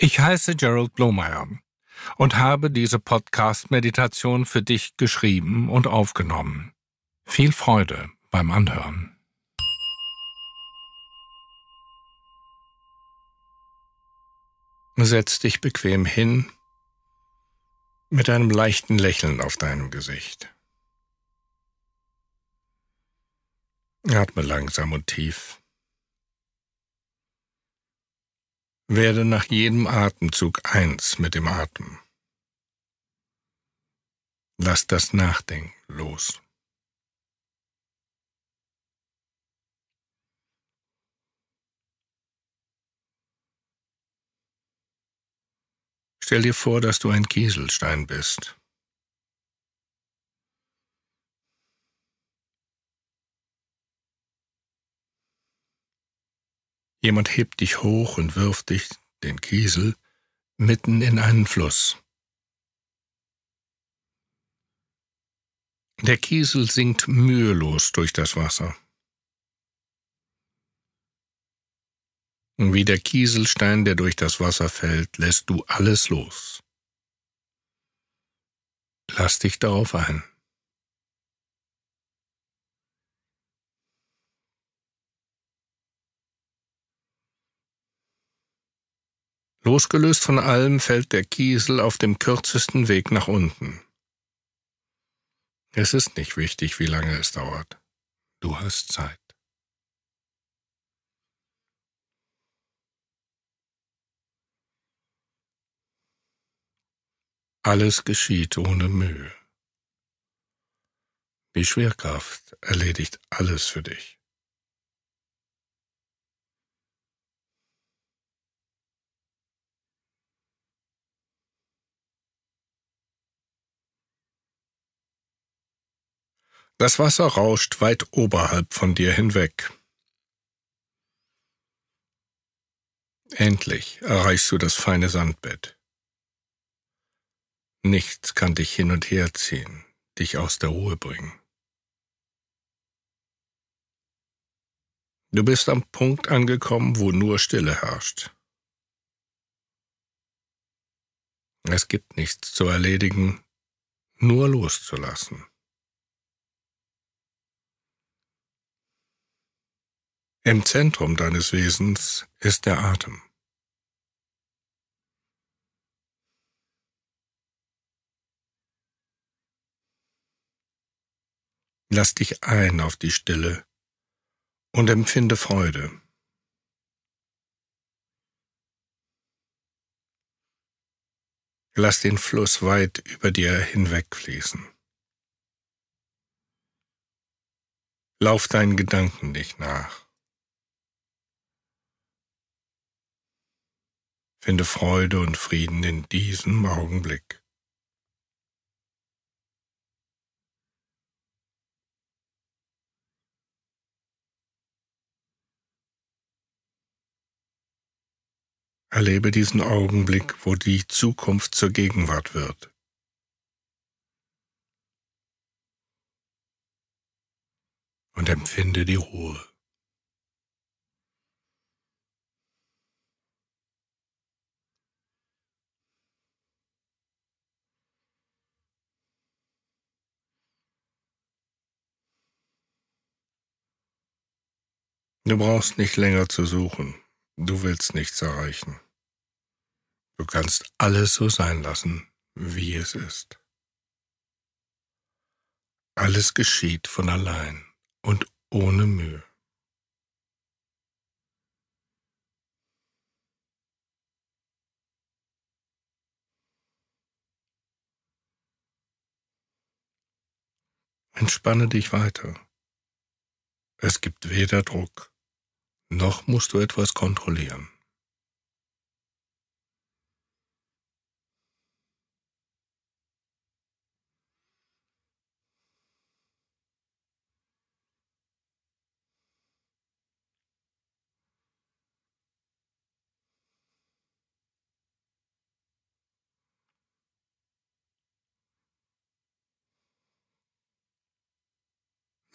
Ich heiße Gerald Blomeyer und habe diese Podcast-Meditation für dich geschrieben und aufgenommen. Viel Freude beim Anhören. Setz dich bequem hin mit einem leichten Lächeln auf deinem Gesicht. Atme langsam und tief. Werde nach jedem Atemzug eins mit dem Atem. Lass das Nachdenken los. Stell dir vor, dass du ein Kieselstein bist. Jemand hebt dich hoch und wirft dich, den Kiesel, mitten in einen Fluss. Der Kiesel sinkt mühelos durch das Wasser. Und wie der Kieselstein, der durch das Wasser fällt, lässt du alles los. Lass dich darauf ein. Losgelöst von allem fällt der Kiesel auf dem kürzesten Weg nach unten. Es ist nicht wichtig, wie lange es dauert. Du hast Zeit. Alles geschieht ohne Mühe. Die Schwerkraft erledigt alles für dich. Das Wasser rauscht weit oberhalb von dir hinweg. Endlich erreichst du das feine Sandbett. Nichts kann dich hin und her ziehen, dich aus der Ruhe bringen. Du bist am Punkt angekommen, wo nur Stille herrscht. Es gibt nichts zu erledigen, nur loszulassen. Im Zentrum deines Wesens ist der Atem. Lass dich ein auf die Stille und empfinde Freude. Lass den Fluss weit über dir hinwegfließen. Lauf deinen Gedanken nicht nach. Finde Freude und Frieden in diesem Augenblick. Erlebe diesen Augenblick, wo die Zukunft zur Gegenwart wird. Und empfinde die Ruhe. Du brauchst nicht länger zu suchen. Du willst nichts erreichen. Du kannst alles so sein lassen, wie es ist. Alles geschieht von allein und ohne Mühe. Entspanne dich weiter. Es gibt weder Druck noch musst du etwas kontrollieren.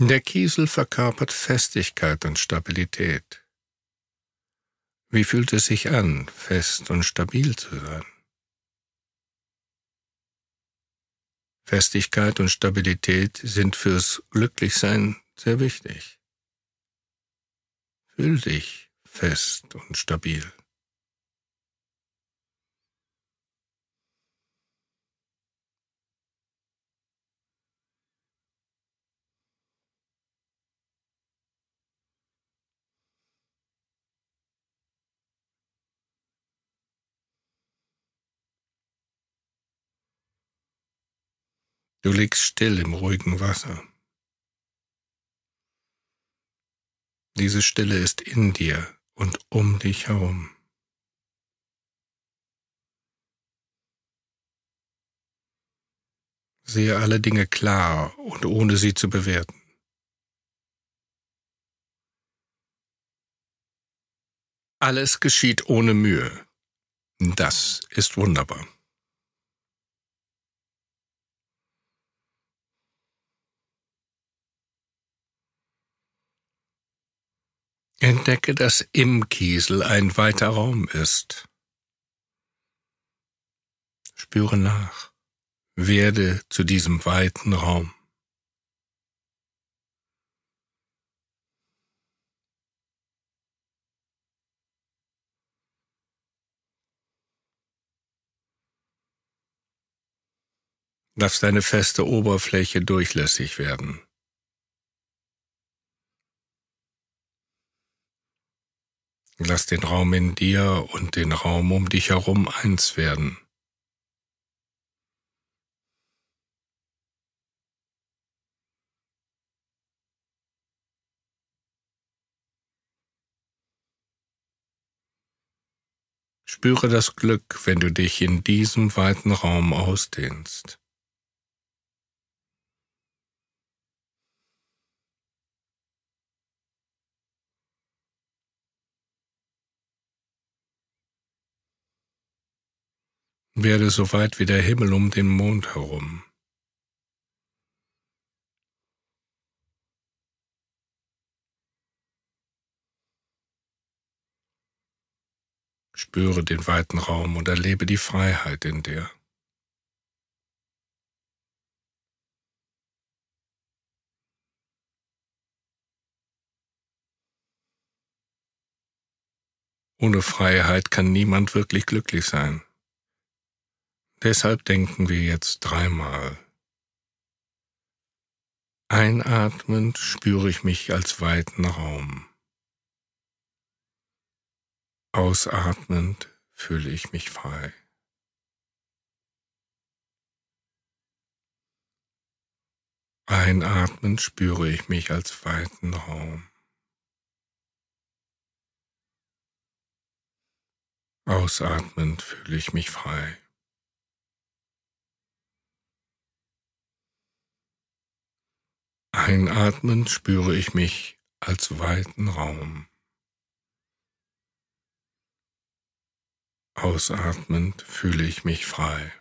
Der Kiesel verkörpert Festigkeit und Stabilität. Wie fühlt es sich an, fest und stabil zu sein? Festigkeit und Stabilität sind fürs Glücklichsein sehr wichtig. Fühl dich fest und stabil. Du liegst still im ruhigen Wasser. Diese Stille ist in dir und um dich herum. Sehe alle Dinge klar und ohne sie zu bewerten. Alles geschieht ohne Mühe. Das ist wunderbar. Entdecke, dass im Kiesel ein weiter Raum ist. Spüre nach. Werde zu diesem weiten Raum. Lass deine feste Oberfläche durchlässig werden. Lass den Raum in dir und den Raum um dich herum eins werden. Spüre das Glück, wenn du dich in diesem weiten Raum ausdehnst. Werde so weit wie der Himmel um den Mond herum. Spüre den weiten Raum und erlebe die Freiheit in dir. Ohne Freiheit kann niemand wirklich glücklich sein. Deshalb denken wir jetzt dreimal. Einatmend spüre ich mich als weiten Raum. Ausatmend fühle ich mich frei. Einatmend spüre ich mich als weiten Raum. Ausatmend fühle ich mich frei. Einatmend spüre ich mich als weiten Raum. Ausatmend fühle ich mich frei.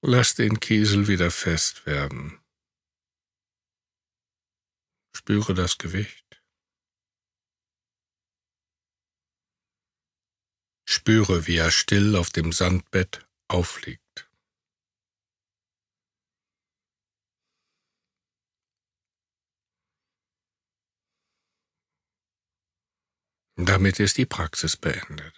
Lass den Kiesel wieder fest werden. Spüre das Gewicht. Spüre, wie er still auf dem Sandbett aufliegt. Damit ist die Praxis beendet.